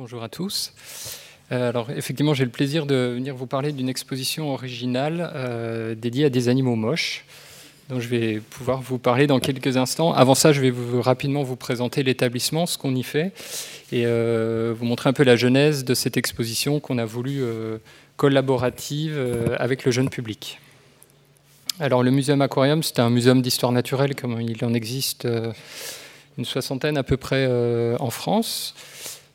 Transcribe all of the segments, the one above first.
Bonjour à tous. Euh, alors effectivement, j'ai le plaisir de venir vous parler d'une exposition originale euh, dédiée à des animaux moches, dont je vais pouvoir vous parler dans quelques instants. Avant ça, je vais vous, rapidement vous présenter l'établissement, ce qu'on y fait, et euh, vous montrer un peu la genèse de cette exposition qu'on a voulu collaborative avec le jeune public. Alors le Muséum Aquarium, c'est un muséum d'histoire naturelle, comme il en existe une soixantaine à peu près en France.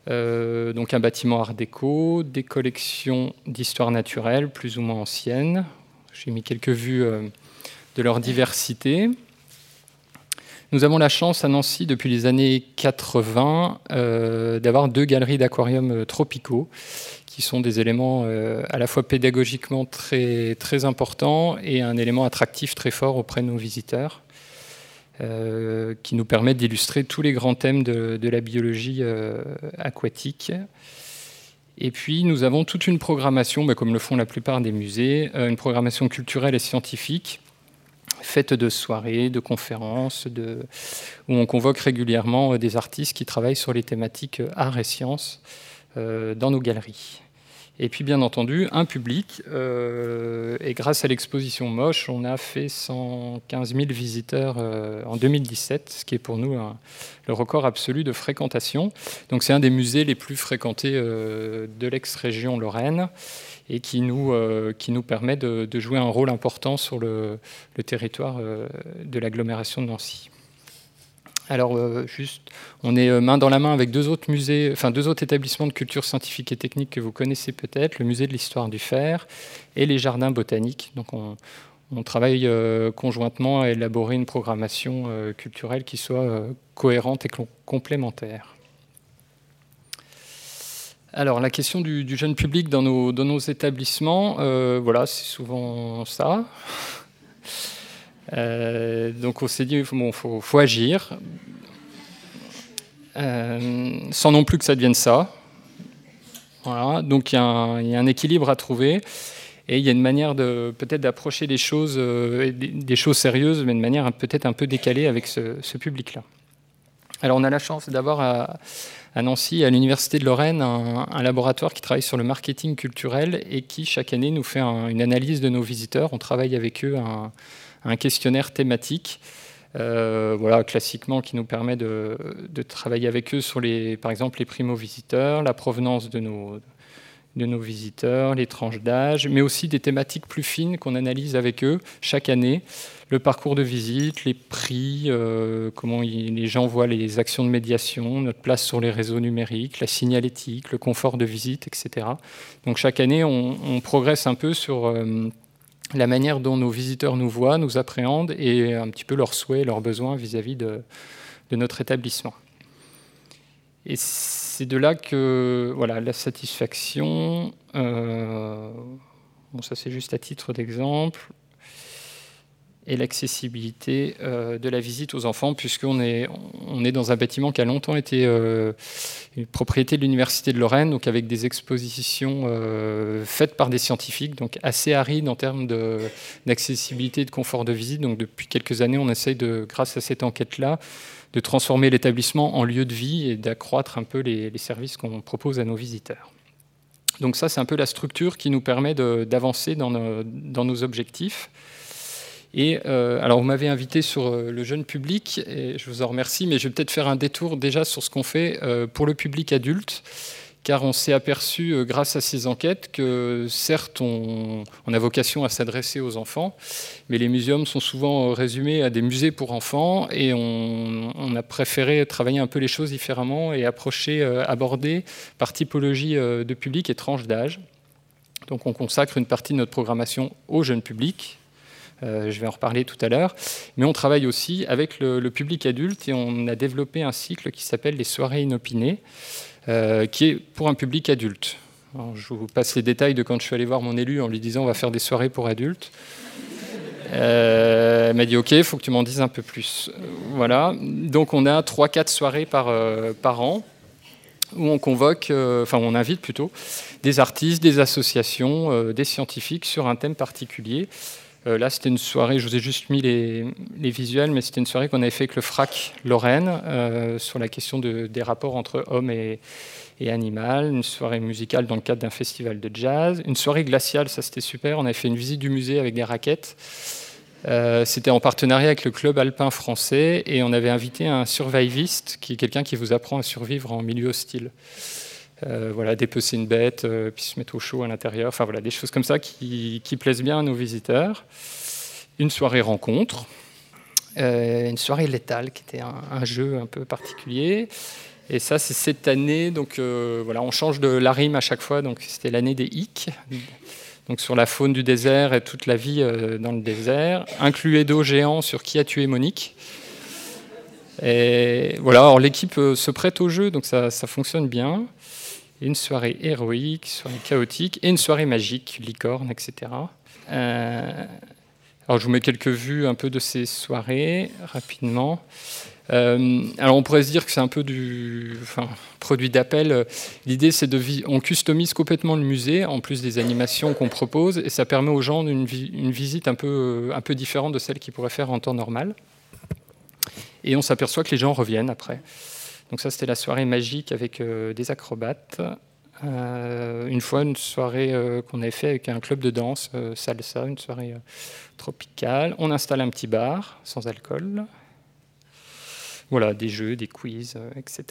Euh, donc un bâtiment art déco, des collections d'histoire naturelle plus ou moins anciennes. J'ai mis quelques vues euh, de leur diversité. Nous avons la chance à Nancy depuis les années 80 euh, d'avoir deux galeries d'aquariums tropicaux qui sont des éléments à la fois pédagogiquement très, très importants et un élément attractif très fort auprès de nos visiteurs. Euh, qui nous permet d'illustrer tous les grands thèmes de, la biologie euh, aquatique. Et puis nous avons toute une programmation, bah, comme le font la plupart des musées, euh, une programmation culturelle et scientifique faite de soirées, de conférences, où on convoque régulièrement des artistes qui travaillent sur les thématiques art et sciences dans nos galeries. Et puis bien entendu, un public. Euh, grâce à l'exposition Moche, on a fait 115 000 visiteurs euh, en 2017, ce qui est pour nous le record absolu de fréquentation. Donc c'est un des musées les plus fréquentés euh, de l'ex-région Lorraine et qui nous, qui nous permet de, jouer un rôle important sur le territoire de l'agglomération de Nancy. Alors, euh, juste, on est euh, main dans la main avec deux autres musées, enfin deux autres établissements de culture scientifique et technique que vous connaissez peut-être, le musée de l'histoire du fer et les jardins botaniques. Donc, on, travaille euh, conjointement à élaborer une programmation culturelle qui soit cohérente et complémentaire. Alors, la question du, jeune public dans nos, dans nos établissements, voilà, c'est souvent ça. Euh, donc on s'est dit, il faut, agir, euh, sans non plus que ça devienne ça. Voilà. Donc il y, a un équilibre à trouver. Et il y a une manière de peut-être d'approcher des choses, euh, des, choses sérieuses, mais de manière peut-être un peu décalée avec ce, public-là. Alors on a la chance d'avoir à, Nancy, à l'Université de Lorraine, un, laboratoire qui travaille sur le marketing culturel et qui chaque année nous fait une analyse de nos visiteurs. On travaille avec eux un, un questionnaire thématique. Euh, voilà, classiquement, qui nous permet de, travailler avec eux sur, les, par exemple, les primo-visiteurs, la provenance de nos, de nos visiteurs, les tranches d'âge, mais aussi des thématiques plus fines qu'on analyse avec eux chaque année. Le parcours de visite, les prix, euh, comment les gens voient les actions de médiation, notre place sur les réseaux numériques, la signalétique, le confort de visite, etc. Donc chaque année, on, progresse un peu sur... Euh, la manière dont nos visiteurs nous voient, nous appréhendent et un petit peu leurs souhaits, leurs besoins vis-à-vis de, notre établissement. Et c'est de là que voilà, la satisfaction, euh, bon ça c'est juste à titre d'exemple, et l'accessibilité euh, de la visite aux enfants, puisqu'on est, on est dans un bâtiment qui a longtemps été euh, une propriété de l'Université de Lorraine, donc avec des expositions euh, faites par des scientifiques, donc assez arides en termes d'accessibilité et de confort de visite. Donc depuis quelques années, on essaye, de, grâce à cette enquête-là, de transformer l'établissement en lieu de vie et d'accroître un peu les, services qu'on propose à nos visiteurs. Donc ça, c'est un peu la structure qui nous permet d'avancer dans nos objectifs. Et euh, alors, vous m'avez invité sur euh, le jeune public, et je vous en remercie, mais je vais peut-être faire un détour déjà sur ce qu'on fait euh, pour le public adulte, car on s'est aperçu, grâce à ces enquêtes, que certes, on, a vocation à s'adresser aux enfants, mais les muséums sont souvent résumés à des musées pour enfants, et on, on a préféré travailler un peu les choses différemment et approcher, aborder par typologie de public et tranche d'âge. Donc on consacre une partie de notre programmation au jeune public, je vais en reparler tout à l'heure. Mais on travaille aussi avec le, public adulte et on a développé un cycle qui s'appelle les soirées inopinées, euh, qui est pour un public adulte. je vous passe les détails de quand je suis allé voir mon élu en lui disant on va faire des soirées pour adultes. Euh, elle m'a dit ok, il faut que tu m'en dises un peu plus. Voilà, donc on a 3-4 soirées par, par an où on convoque, enfin on invite plutôt, des artistes, des associations, des scientifiques sur un thème particulier. Euh, là, c'était une soirée, je vous ai juste mis les, visuels, mais c'était une soirée qu'on avait fait avec le FRAC Lorraine euh, sur la question des rapports entre hommes et, et animal, une soirée musicale dans le cadre d'un festival de jazz, une soirée glaciale, ça c'était super, on avait fait une visite du musée avec des raquettes. Euh, c'était en partenariat avec le club alpin français et on avait invité un surviviste, qui est quelqu'un qui vous apprend à survivre en milieu hostile. Euh, voilà, dépecer une bête, euh, puis se mettre au chaud à l'intérieur. Enfin voilà, des choses comme ça qui, plaisent bien à nos visiteurs. Une soirée rencontre, une soirée létale qui était un, jeu un peu particulier. Et ça, c'est cette année. Donc voilà, on change de la rime à chaque fois. Donc c'était l'année des hic, donc sur la faune du désert et toute la vie euh, dans le désert, inclué d'eau géant sur qui a tué Monique. Et voilà, alors l'équipe euh, se prête au jeu, donc ça, fonctionne bien. Une soirée héroïque, une soirée chaotique et une soirée magique, licorne, etc. Euh, alors je vous mets quelques vues un peu de ces soirées rapidement. Euh, alors on pourrait se dire que c'est un peu du produit d'appel. L'idée c'est de on customise complètement le musée en plus des animations qu'on propose et ça permet aux gens une, une, visite un peu, un peu différente de celle qu'ils pourraient faire en temps normal. Et on s'aperçoit que les gens reviennent après. Donc ça c'était la soirée magique avec euh, des acrobates. Euh, une fois une soirée qu'on avait fait avec un club de danse salsa, une soirée tropicale. On installe un petit bar sans alcool voilà, des jeux, des quiz, euh, etc.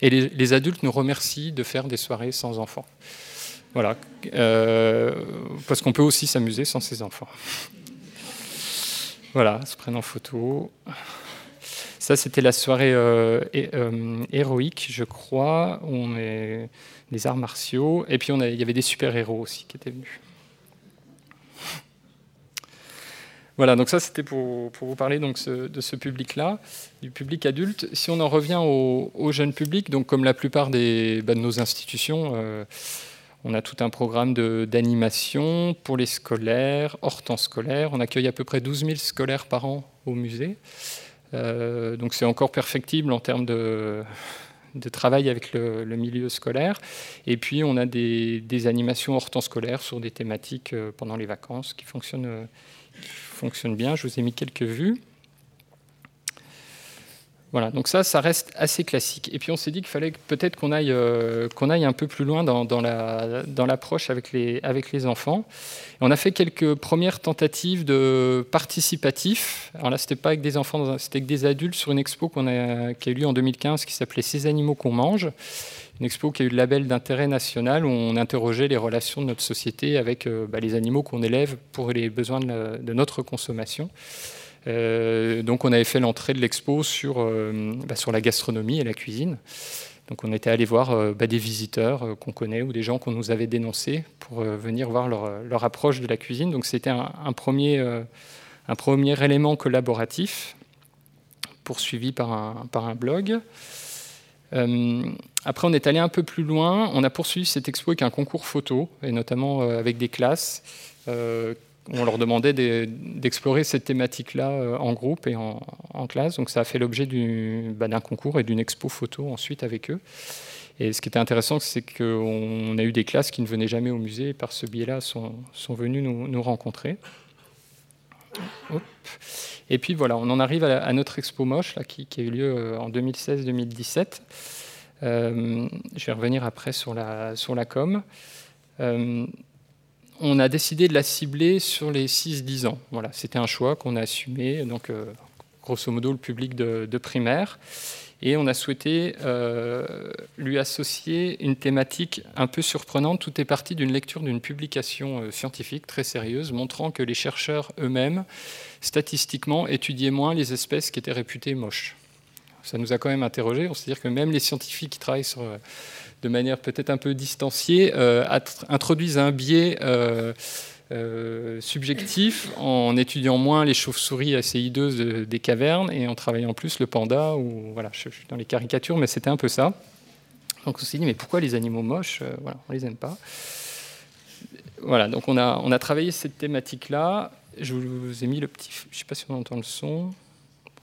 Et les, adultes nous remercient de faire des soirées sans enfants. Voilà, euh, parce qu'on peut aussi s'amuser sans ses enfants. Voilà, se prennent en photo. Ça, c'était la soirée euh, héroïque, je crois. On est des arts martiaux. Et puis, il y avait des super-héros aussi qui étaient venus. Voilà, donc ça c'était pour, vous parler donc, de ce public-là, du public adulte. Si on en revient au, jeune public, donc comme la plupart des, bah, de nos institutions, euh, on a tout un programme d'animation pour les scolaires, hors temps scolaire. On accueille à peu près 12 000 scolaires par an au musée. Euh, donc c'est encore perfectible en termes de, travail avec le, milieu scolaire. Et puis on a des, animations hors temps scolaire sur des thématiques euh, pendant les vacances qui fonctionnent fonctionne bien. Je vous ai mis quelques vues. Voilà, donc ça, ça reste assez classique. Et puis on s'est dit qu'il fallait peut-être qu'on aille, euh, aille un peu plus loin dans, dans l'approche avec les, avec les enfants. on a fait quelques premières tentatives de participatif. Alors là, c'était pas avec des enfants, c'était avec des adultes sur une expo qu'on a, qui a eu lieu en 2015 qui s'appelait Ces animaux qu'on mange une expo qui a eu le label d'intérêt national où on interrogeait les relations de notre société avec euh, bah, les animaux qu'on élève pour les besoins de, notre consommation. Euh, donc on avait fait l'entrée de l'expo sur, euh, bah, sur la gastronomie et la cuisine. Donc on était allé voir bah, des visiteurs qu'on connaît ou des gens qu'on nous avait dénoncés pour venir voir leur, approche de la cuisine. Donc c'était un, premier, un premier élément collaboratif poursuivi par un, par un blog. Euh, après, on est allé un peu plus loin. On a poursuivi cette expo avec un concours photo, et notamment euh, avec des classes. Euh, on leur demandait d'explorer cette thématique-là en groupe et en, classe. Donc ça a fait l'objet bah, d'un concours et d'une expo photo ensuite avec eux. Et ce qui était intéressant, c'est qu'on a eu des classes qui ne venaient jamais au musée et par ce biais-là sont, venus nous, rencontrer. Et puis voilà, on en arrive à, notre expo moche qui, a eu lieu euh, en 2016-2017. Euh, je vais revenir après sur la, com. Euh, on a décidé de la cibler sur les 6-10 ans. Voilà, C'était un choix qu'on a assumé, donc grosso modo le public de, de primaire. Et on a souhaité euh, lui associer une thématique un peu surprenante. Tout est parti d'une lecture d'une publication euh, scientifique très sérieuse montrant que les chercheurs eux-mêmes, statistiquement, étudiaient moins les espèces qui étaient réputées moches. Ça nous a quand même interrogé. On s'est dit que même les scientifiques qui travaillent sur, euh, de manière peut-être un peu distanciée introduisent un biais euh, subjectif en étudiant moins les chauves-souris assez hideuses des cavernes et en travaillant plus le panda, ou voilà, je, suis dans les caricatures, mais c'était un peu ça. Donc on s'est dit, mais pourquoi les animaux moches euh, voilà, On les aime pas? Voilà, donc on a, on a travaillé cette thématique-là. Je vous ai mis le petit. Je ne sais pas si on entend le son.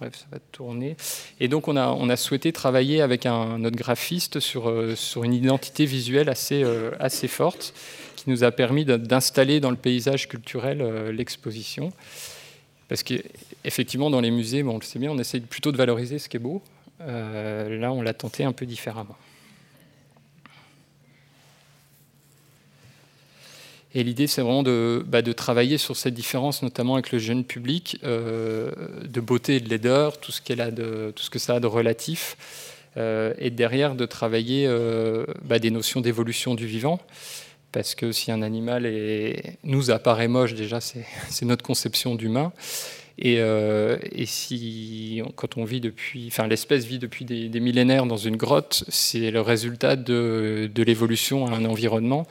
Bref, ça va tourner. Et donc, on a, souhaité travailler avec notre graphiste sur, euh, sur une identité visuelle assez, assez forte qui nous a permis d'installer dans le paysage culturel euh, l'exposition. Parce qu'effectivement, dans les musées, bon, on le sait bien, on essaie plutôt de valoriser ce qui est beau. Euh, là, on l'a tenté un peu différemment. Et l'idée, c'est vraiment de, bah, de, travailler sur cette différence, notamment avec le jeune public, euh, de beauté et de laideur, tout ce, que ça a de relatif, euh, et derrière de travailler euh, bah, des notions d'évolution du vivant. Parce que si un animal nous apparaît moche, déjà, c'est, notre conception d'humain. Et, si, quand on vit depuis, enfin, l'espèce vit depuis des, millénaires dans une grotte, c'est le résultat de l'évolution à un environnement.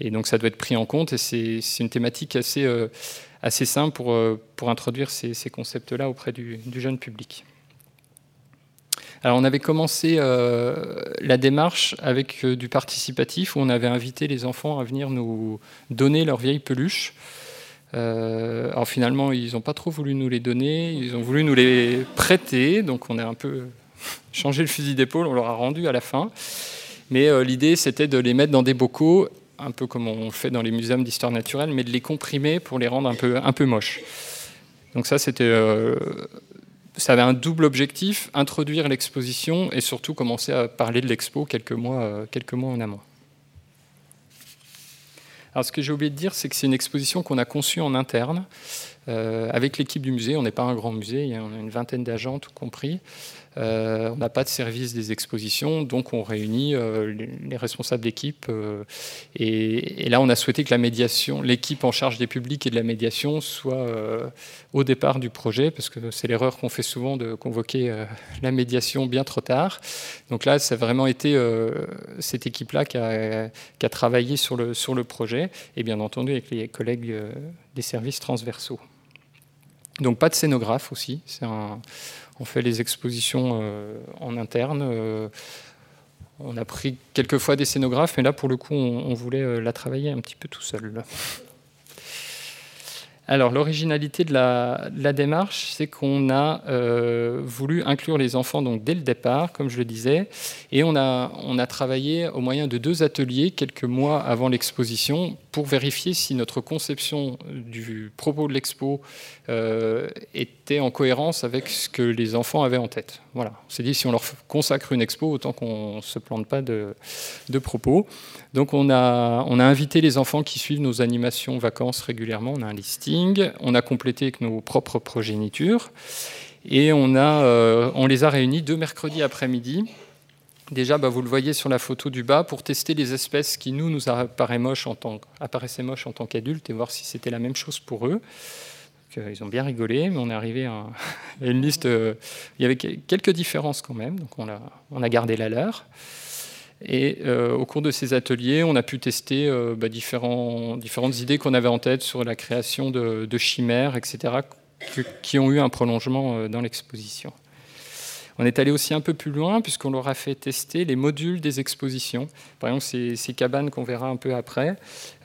Et donc ça doit être pris en compte. Et c'est une thématique assez, euh, assez simple pour, euh, pour introduire ces, concepts-là auprès du, du, jeune public. Alors on avait commencé euh, la démarche avec du participatif où on avait invité les enfants à venir nous donner leurs vieilles peluches. alors finalement, ils n'ont pas trop voulu nous les donner, ils ont voulu nous les prêter, donc on a un peu changé le fusil d'épaule, on leur a rendu à la fin. Mais l'idée, c'était de les mettre dans des bocaux un peu comme on fait dans les muséums d'histoire naturelle, mais de les comprimer pour les rendre un peu, un peu moches. Donc ça, c'était, euh, ça avait un double objectif, introduire l'exposition et surtout commencer à parler de l'expo quelques mois, euh, quelques mois en amont. Alors ce que j'ai oublié de dire, c'est que c'est une exposition qu'on a conçue en interne. Euh, avec l'équipe du musée, on n'est pas un grand musée, on a une vingtaine d'agents, tout compris. Euh, on n'a pas de service des expositions, donc on réunit euh, les, responsables d'équipe. Et, là, on a souhaité que la médiation, l'équipe en charge des publics et de la médiation soit au départ du projet, parce que c'est l'erreur qu'on fait souvent de convoquer la médiation bien trop tard. Donc là, ça a vraiment été cette équipe-là qui a, travaillé sur le projet, et bien entendu avec les collègues des services transversaux. Donc pas de scénographe aussi, on fait les expositions euh, en interne. Euh, on a pris quelquefois des scénographes, mais là, pour le coup, on, voulait euh, la travailler un petit peu tout seul. Alors, l'originalité de la, démarche, c'est qu'on a voulu inclure les enfants donc, dès le départ, comme je le disais, et on a, on a travaillé au moyen de deux ateliers quelques mois avant l'exposition pour vérifier si notre conception du propos de l'expo euh, était en cohérence avec ce que les enfants avaient en tête. Voilà. On s'est dit, si on leur consacre une expo, autant qu'on ne se plante pas de, propos. Donc on a, on a invité les enfants qui suivent nos animations vacances régulièrement. On a un listing. On a complété avec nos propres progénitures. Et on, a, euh, on les a réunis deux mercredis après-midi Déjà, bah, vous le voyez sur la photo du bas, pour tester les espèces qui nous, nous apparaissaient moches en tant, moches en tant qu'adultes et voir si c'était la même chose pour eux. Euh, ils ont bien rigolé, mais on est arrivé à, une liste. Euh, il y avait quelques différences quand même, donc on a, on a gardé la leur. Et euh, au cours de ces ateliers, on a pu tester bah, différentes idées qu'on avait en tête sur la création de chimères, etc., qui ont eu un prolongement dans l'exposition. On est allé aussi un peu plus loin puisqu'on leur a fait tester les modules des expositions. Par exemple, ces, cabanes qu'on verra un peu après,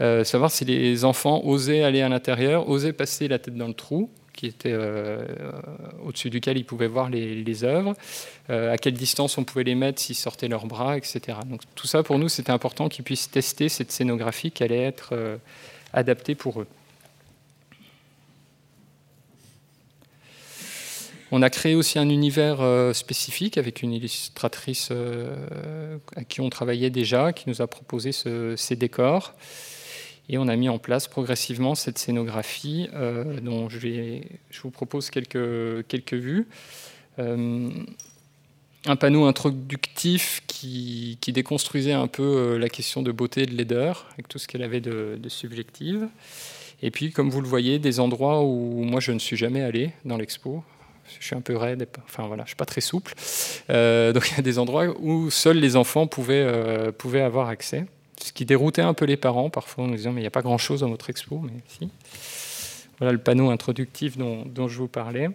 euh, savoir si les enfants osaient aller à l'intérieur, osaient passer la tête dans le trou qui était euh, au-dessus duquel ils pouvaient voir les, œuvres, euh, à quelle distance on pouvait les mettre s'ils sortaient leurs bras, etc. Donc tout ça, pour nous, c'était important qu'ils puissent tester cette scénographie qui allait être adaptée pour eux. On a créé aussi un univers euh, spécifique avec une illustratrice euh, à qui on travaillait déjà, qui nous a proposé ces décors. Et on a mis en place progressivement cette scénographie euh, dont je, vous propose quelques, quelques vues. un panneau introductif qui, déconstruisait un peu la question de beauté et de laideur, avec tout ce qu'elle avait de, de subjective. Et puis, comme vous le voyez, des endroits où moi je ne suis jamais allé dans l'expo, je suis un peu raide, enfin voilà, je suis pas très souple. Euh, donc il y a des endroits où seuls les enfants pouvaient, euh, pouvaient avoir accès, ce qui déroutait un peu les parents parfois en nous disant mais il n'y a pas grand-chose dans votre expo, mais si. Voilà le panneau introductif dont, dont je vous parlais.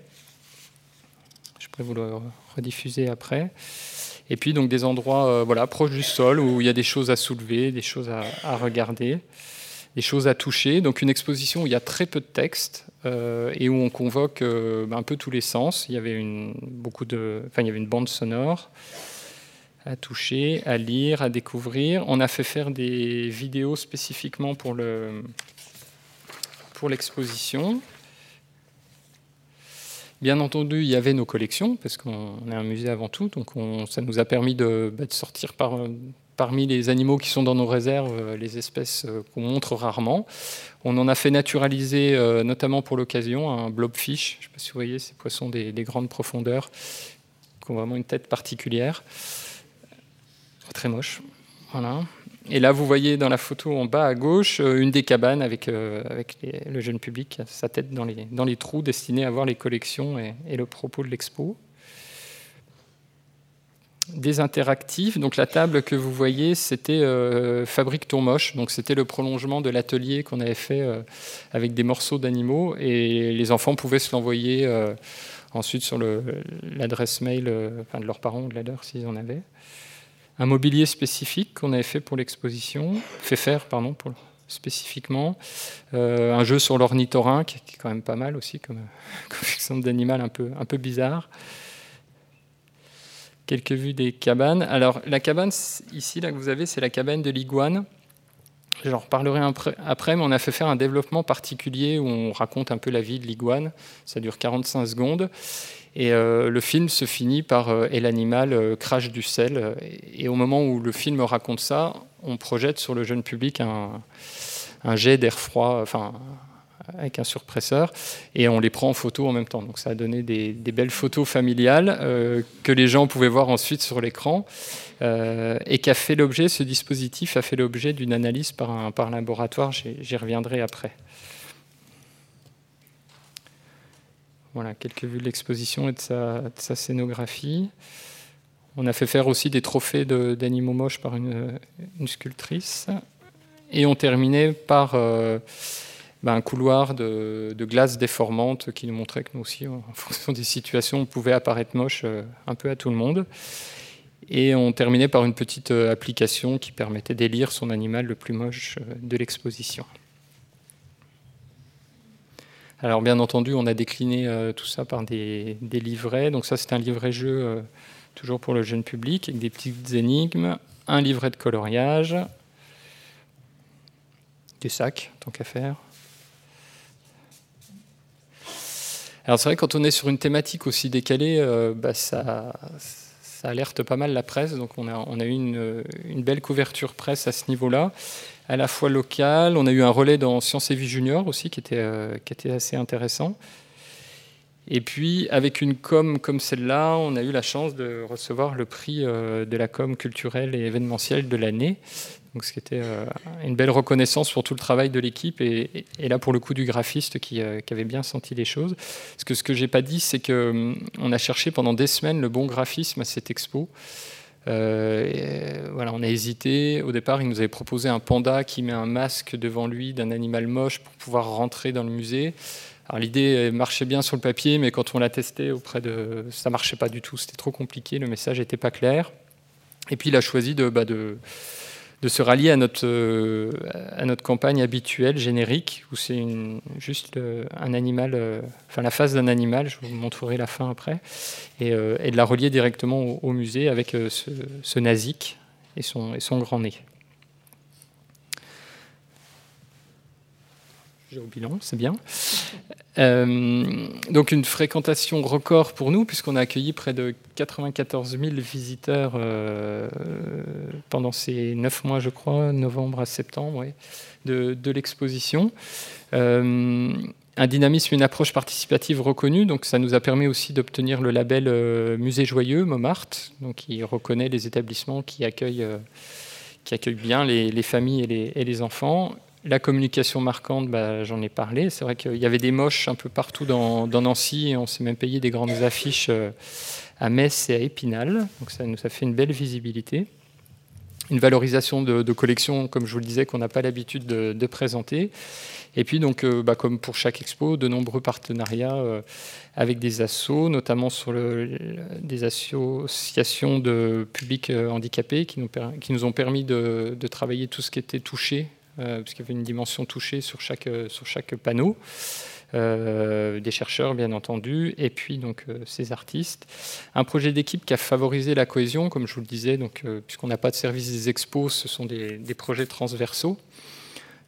Je pourrais vous le rediffuser après. Et puis donc des endroits euh, voilà, proches du sol où il y a des choses à soulever, des choses à, à regarder des choses à toucher. Donc une exposition où il y a très peu de texte euh, et où on convoque euh, un peu tous les sens. Il y avait une, beaucoup de, enfin, il y avait une bande sonore à toucher, à lire, à découvrir. On a fait faire des vidéos spécifiquement pour le pour l'exposition. Bien entendu, il y avait nos collections, parce qu'on est un musée avant tout, donc ça nous a permis de, bah, de sortir par, parmi les animaux qui sont dans nos réserves, les espèces qu'on montre rarement. On en a fait naturaliser, notamment pour l'occasion, un blobfish. Je ne sais pas si vous voyez ces poissons des, des, grandes profondeurs qui ont vraiment une tête particulière. Très moche. Voilà. Et là, vous voyez dans la photo en bas à gauche euh, une des cabanes avec, euh, le jeune public, sa tête dans les, dans les trous, destinée à voir les collections et, le propos de l'expo. Des interactifs. Donc la table que vous voyez, c'était euh, Fabrique Tourmoche. Donc c'était le prolongement de l'atelier qu'on avait fait avec des morceaux d'animaux et les enfants pouvaient se l'envoyer ensuite sur l'adresse mail de leurs parents ou de la leur s'ils en avaient un mobilier spécifique qu'on avait fait pour l'exposition, fait faire pardon spécifiquement, euh, un jeu sur l'ornithorynque qui est quand même pas mal aussi comme, comme exemple d'animal un peu un peu bizarre. Quelques vues des cabanes. Alors la cabane ici là que vous avez, c'est la cabane de l'iguane. J'en reparlerai après, mais on a fait faire un développement particulier où on raconte un peu la vie de l'iguane. Ça dure 45 secondes. Et euh, le film se finit par euh, Et l'animal euh, crache du sel. Et, au moment où le film raconte ça, on projette sur le jeune public un, jet d'air froid, enfin, avec un surpresseur, et on les prend en photo en même temps. Donc ça a donné des, belles photos familiales que les gens pouvaient voir ensuite sur l'écran, et qu'a fait l'objet, ce dispositif a fait l'objet d'une analyse par un laboratoire, j'y reviendrai après. Voilà, quelques vues de l'exposition et de sa, scénographie. On a fait faire aussi des trophées d'animaux moches par une, sculptrice. Et on terminait par euh, ben, un couloir de, glace déformante qui nous montrait que nous aussi, en fonction des situations, on pouvait apparaître moche euh, un peu à tout le monde. Et on terminait par une petite euh, application qui permettait d'élire son animal le plus moche de l'exposition. Alors bien entendu, on a décliné euh, tout ça par des, livrets. Donc ça, c'est un livret-jeu euh, toujours pour le jeune public, avec des petites énigmes, un livret de coloriage, des sacs, tant qu'à faire. Alors c'est vrai, quand on est sur une thématique aussi décalée, euh, bah, ça, alerte pas mal la presse. Donc on a, eu une, belle couverture presse à ce niveau-là à la fois local. On a eu un relais dans Sciences et Vie Junior aussi qui était, euh, qui était assez intéressant. Et puis, avec une com comme celle-là, on a eu la chance de recevoir le prix euh, de la com culturelle et événementielle de l'année. Donc, ce qui était euh, une belle reconnaissance pour tout le travail de l'équipe et, là, pour le coup, du graphiste qui, qui avait bien senti les choses. Parce que ce que j'ai pas dit, c'est qu'on hum, a cherché pendant des semaines le bon graphisme à cette expo. Euh, voilà, on a hésité. Au départ, il nous avait proposé un panda qui met un masque devant lui d'un animal moche pour pouvoir rentrer dans le musée. Alors l'idée marchait bien sur le papier, mais quand on l'a testé auprès de, ça marchait pas du tout. C'était trop compliqué, le message n'était pas clair. Et puis il a choisi de, bah, de de se rallier à notre, euh, à notre campagne habituelle, générique, où c'est juste euh, un animal, euh, enfin la face d'un animal, je vous montrerai la fin après, et, de la relier directement au, musée avec ce, ce nazik et son, et son grand nez. J'ai au bilan, c'est bien. Euh, donc une fréquentation record pour nous, puisqu'on a accueilli près de 94 000 visiteurs euh, pendant ces neuf mois, je crois, novembre à septembre, de, l'exposition. Euh, un dynamisme, une approche participative reconnue, donc ça nous a permis aussi d'obtenir le label Musée Joyeux, Montmartre, donc qui reconnaît les établissements qui accueillent, qui accueillent bien les, familles et les, et les enfants la communication marquante, bah, j'en ai parlé. C'est vrai qu'il y avait des moches un peu partout dans, Nancy on s'est même payé des grandes affiches euh, à Metz et à Épinal. Donc ça nous a fait une belle visibilité. Une valorisation de, collections, comme je vous le disais, qu'on n'a pas l'habitude de, présenter. Et puis, donc, euh, bah, comme pour chaque expo, de nombreux partenariats euh, avec des assos, notamment sur des associations de publics handicapés qui nous, ont permis de, travailler tout ce qui était touché puisqu'il y avait une dimension touchée sur chaque, euh, panneau. Euh, des chercheurs bien entendu, et puis donc ces artistes. Un projet d'équipe qui a favorisé la cohésion, comme je vous le disais, donc puisqu'on n'a pas de service des expos, ce sont des, projets transversaux.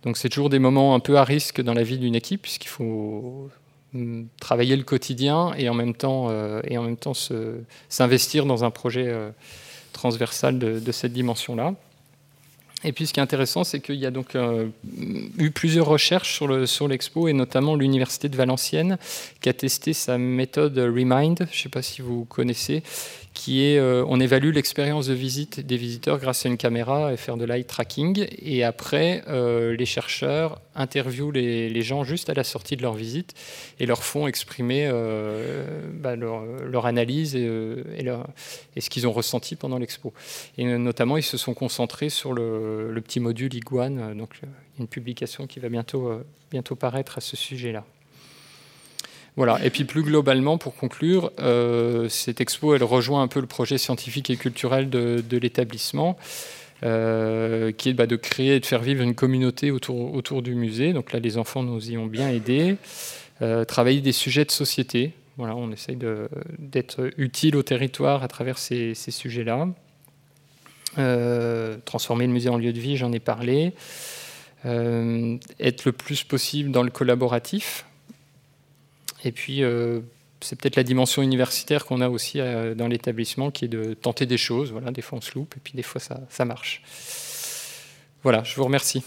Donc c'est toujours des moments un peu à risque dans la vie d'une équipe, puisqu'il faut mm, travailler le quotidien et en même temps, s'investir dans un projet transversal de cette dimension-là. Et puis ce qui est intéressant, c'est qu'il y a donc euh, eu plusieurs recherches sur, le, sur l'expo, et notamment l'Université de Valenciennes, qui a testé sa méthode Remind, je ne sais pas si vous connaissez, qui est, euh, on évalue l'expérience de visite des visiteurs grâce à une caméra et faire de l'eye tracking. Et après, euh, les chercheurs interviewent les, gens juste à la sortie de leur visite et leur font exprimer euh, bah, leur, analyse et, ce qu'ils ont ressenti pendant l'expo. Et notamment, ils se sont concentrés sur le, petit module Iguane, donc une publication qui va bientôt paraître à ce sujet-là. Voilà. Et puis plus globalement, pour conclure, euh, cette expo, elle rejoint un peu le projet scientifique et culturel de, l'établissement, euh, qui est bah, de créer et de faire vivre une communauté autour, du musée. Donc là, les enfants nous y ont bien aidés. Euh, travailler des sujets de société. Voilà, on essaye d'être utile au territoire à travers ces sujets-là. transformer le musée en lieu de vie, j'en ai parlé. être le plus possible dans le collaboratif, et puis, euh, c'est peut-être la dimension universitaire qu'on a aussi euh, dans l'établissement, qui est de tenter des choses. Voilà, des fois on se loupe, et puis des fois ça, ça marche. Voilà, je vous remercie.